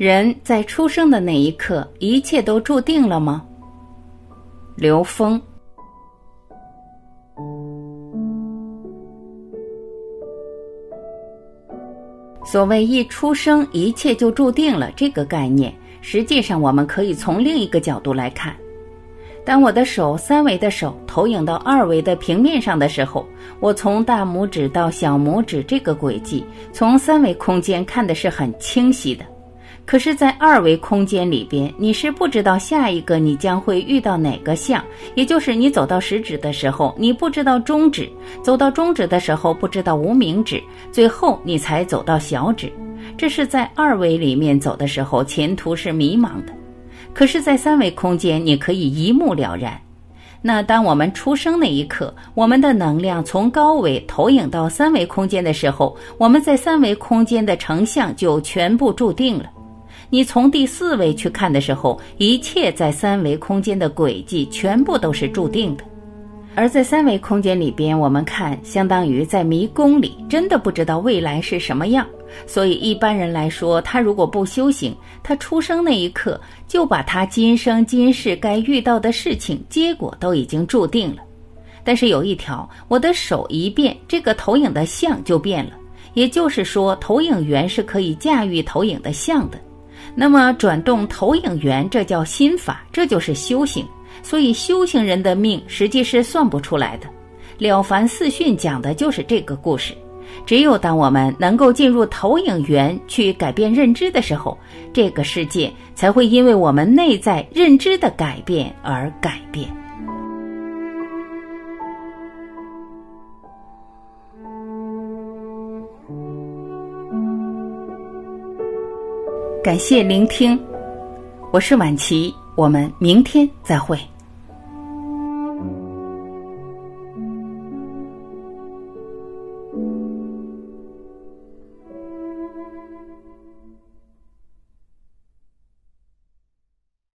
人在出生的那一刻，一切都注定了吗？刘峰。所谓一出生一切就注定了这个概念，实际上我们可以从另一个角度来看。当我的手三维的手投影到二维的平面上的时候，我从大拇指到小拇指这个轨迹，从三维空间看的是很清晰的。可是，在二维空间里边，你是不知道下一个你将会遇到哪个像，也就是你走到食指的时候，你不知道中指；走到中指的时候，不知道无名指，最后你才走到小指。这是在二维里面走的时候，前途是迷茫的。可是，在三维空间，你可以一目了然。那当我们出生那一刻，我们的能量从高维投影到三维空间的时候，我们在三维空间的成像就全部注定了。你从第四维去看的时候，一切在三维空间的轨迹全部都是注定的；而在三维空间里边，我们看相当于在迷宫里，真的不知道未来是什么样。所以一般人来说，他如果不修行，他出生那一刻就把他今生今世该遇到的事情结果都已经注定了。但是有一条，我的手一变，这个投影的像就变了。也就是说，投影源是可以驾驭投影的像的。那么转动投影源，这叫心法，这就是修行。所以修行人的命实际是算不出来的。《了凡四训》讲的就是这个故事。只有当我们能够进入投影源去改变认知的时候，这个世界才会因为我们内在认知的改变而改变。感谢聆听我是婉琪我们明天再会。